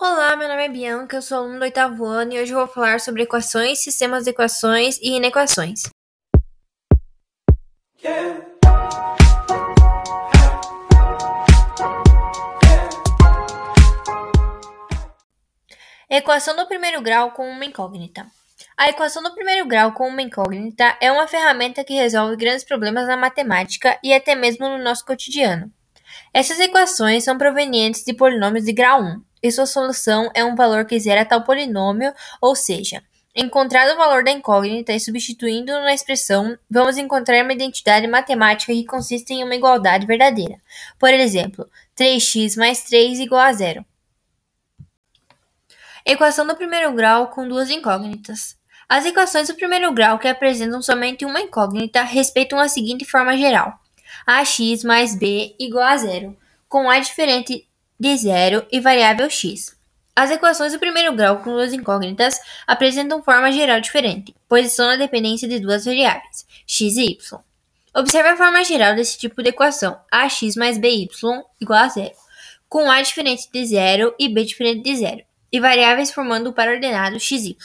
Olá, meu nome é Bianca, eu sou aluno do oitavo ano e hoje eu vou falar sobre equações, sistemas de equações e inequações. Equação do primeiro grau com uma incógnita. A equação do primeiro grau com uma incógnita é uma ferramenta que resolve grandes problemas na matemática e até mesmo no nosso cotidiano. Essas equações são provenientes de polinômios de grau 1, e sua solução é um valor que zera tal polinômio, ou seja, encontrado o valor da incógnita e substituindo na expressão, vamos encontrar uma identidade matemática que consiste em uma igualdade verdadeira. Por exemplo, 3x mais 3 igual a zero. Equação do primeiro grau com duas incógnitas. As equações do primeiro grau que apresentam somente uma incógnita respeitam a seguinte forma geral: ax mais b igual a zero, com a diferente de zero e variável x. As equações do primeiro grau com duas incógnitas apresentam forma geral diferente, pois estão na dependência de duas variáveis, x e y. Observe a forma geral desse tipo de equação, ax mais by igual a zero, com a diferente de zero e b diferente de zero, e variáveis formando o paraordenado xy.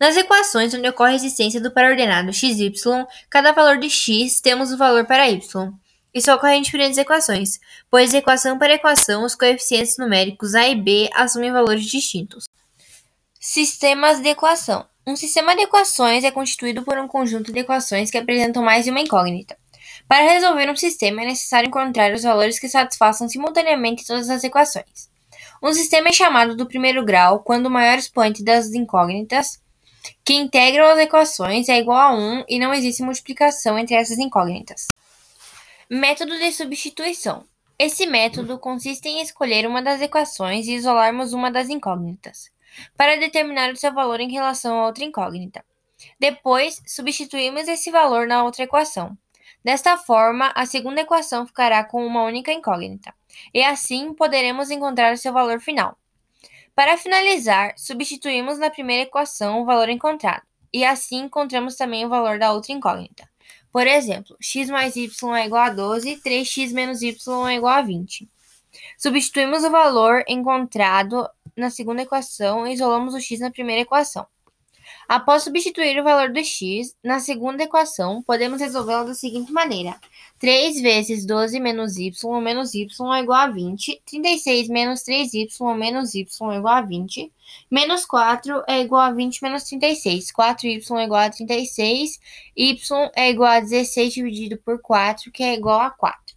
Nas equações onde ocorre a existência do paraordenado xy, cada valor de x temos o valor para y, isso ocorre em diferentes equações, pois equação para equação os coeficientes numéricos a e b assumem valores distintos. Sistemas de equação. Um sistema de equações é constituído por um conjunto de equações que apresentam mais de uma incógnita. Para resolver um sistema é necessário encontrar os valores que satisfaçam simultaneamente todas as equações. Um sistema é chamado do primeiro grau quando o maior expoente das incógnitas que integram as equações é igual a 1 e não existe multiplicação entre essas incógnitas. Método de substituição. Esse método consiste em escolher uma das equações e isolarmos uma das incógnitas, para determinar o seu valor em relação a outra incógnita. Depois, substituímos esse valor na outra equação. Desta forma, a segunda equação ficará com uma única incógnita, e assim poderemos encontrar o seu valor final. Para finalizar, substituímos na primeira equação o valor encontrado, e assim encontramos também o valor da outra incógnita. Por exemplo, x mais y é igual a 12, 3x menos y é igual a 20. Substituímos o valor encontrado na segunda equação e isolamos o x na primeira equação. Após substituir o valor do x na segunda equação, podemos resolvê-la da seguinte maneira: 3 vezes 12 menos y menos y é igual a 20, 36 menos 3y menos y é igual a 20, menos 4 é igual a 20 menos 36, 4y é igual a 36, y é igual a 16 dividido por 4, que é igual a 4.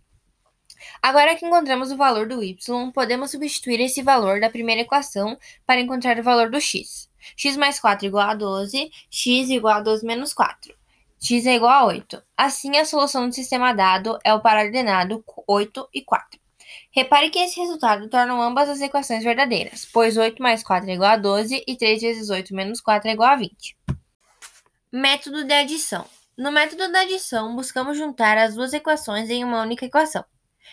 Agora que encontramos o valor do y, podemos substituir esse valor da primeira equação para encontrar o valor do x. x mais 4 igual a 12, x igual a 12 menos 4 x é igual a 8. Assim, a solução do sistema dado é o paraordenado 8 e 4. Repare que esse resultado torna ambas as equações verdadeiras, pois 8 mais 4 é igual a 12 e 3 vezes 8 menos 4 é igual a 20. Método de adição. No método da adição, buscamos juntar as duas equações em uma única equação,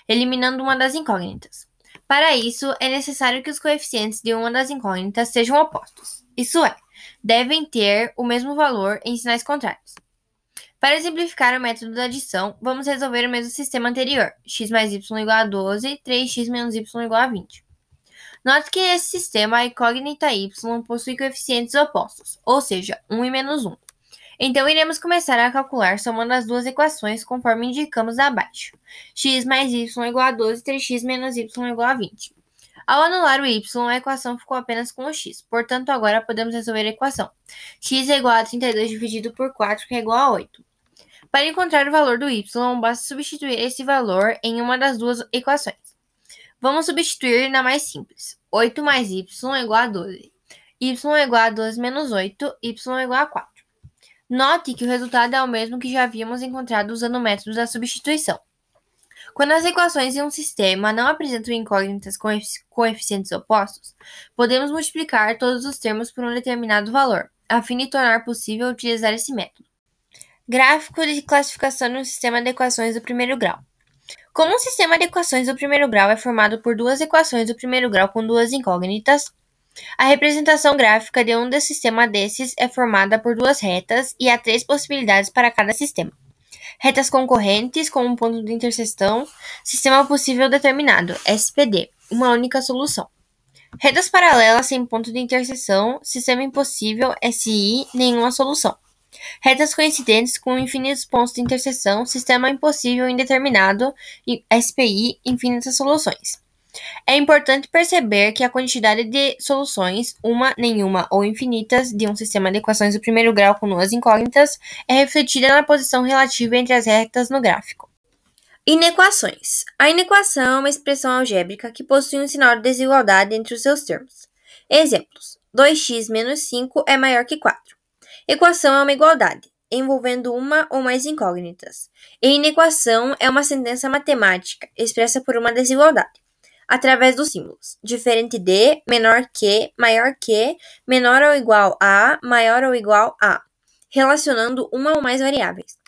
eliminando uma das incógnitas. Para isso, é necessário que os coeficientes de uma das incógnitas sejam opostos, isso é, devem ter o mesmo valor em sinais contrários. Para exemplificar o método da adição, vamos resolver o mesmo sistema anterior, x mais y igual a 12, 3x menos y igual a 20. Note que nesse sistema a incógnita y possui coeficientes opostos, ou seja, 1 e menos 1. Então, iremos começar a calcular somando as duas equações conforme indicamos abaixo. x mais y igual a 12, 3x menos y igual a 20. Ao anular o y, a equação ficou apenas com o x. Portanto, agora podemos resolver a equação. x é igual a 32 dividido por 4, que é igual a 8. Para encontrar o valor do y, basta substituir esse valor em uma das duas equações. Vamos substituir na mais simples. 8 mais y é igual a 12. y é igual a 12 menos 8, y é igual a 4. Note que o resultado é o mesmo que já havíamos encontrado usando o método da substituição. Quando as equações de um sistema não apresentam incógnitas com coeficientes opostos, podemos multiplicar todos os termos por um determinado valor, a fim de tornar possível utilizar esse método. Gráfico de classificação de um sistema de equações do primeiro grau. Como um sistema de equações do primeiro grau é formado por duas equações do primeiro grau com duas incógnitas, a representação gráfica de um sistema desses é formada por duas retas e há três possibilidades para cada sistema. Retas concorrentes com um ponto de interseção, sistema possível determinado, SPD, uma única solução. Retas paralelas sem ponto de interseção, sistema impossível, SI, nenhuma solução. Retas coincidentes com infinitos pontos de interseção, sistema impossível indeterminado, SPI, infinitas soluções. É importante perceber que a quantidade de soluções, uma, nenhuma ou infinitas, de um sistema de equações do primeiro grau com duas incógnitas é refletida na posição relativa entre as retas no gráfico. Inequações. A inequação é uma expressão algébrica que possui um sinal de desigualdade entre os seus termos. Exemplos: 2x menos 5 é maior que 4. Equação é uma igualdade, envolvendo uma ou mais incógnitas. E inequação é uma sentença matemática expressa por uma desigualdade, através dos símbolos diferente de, menor que, maior que, menor ou igual a, maior ou igual a, relacionando uma ou mais variáveis.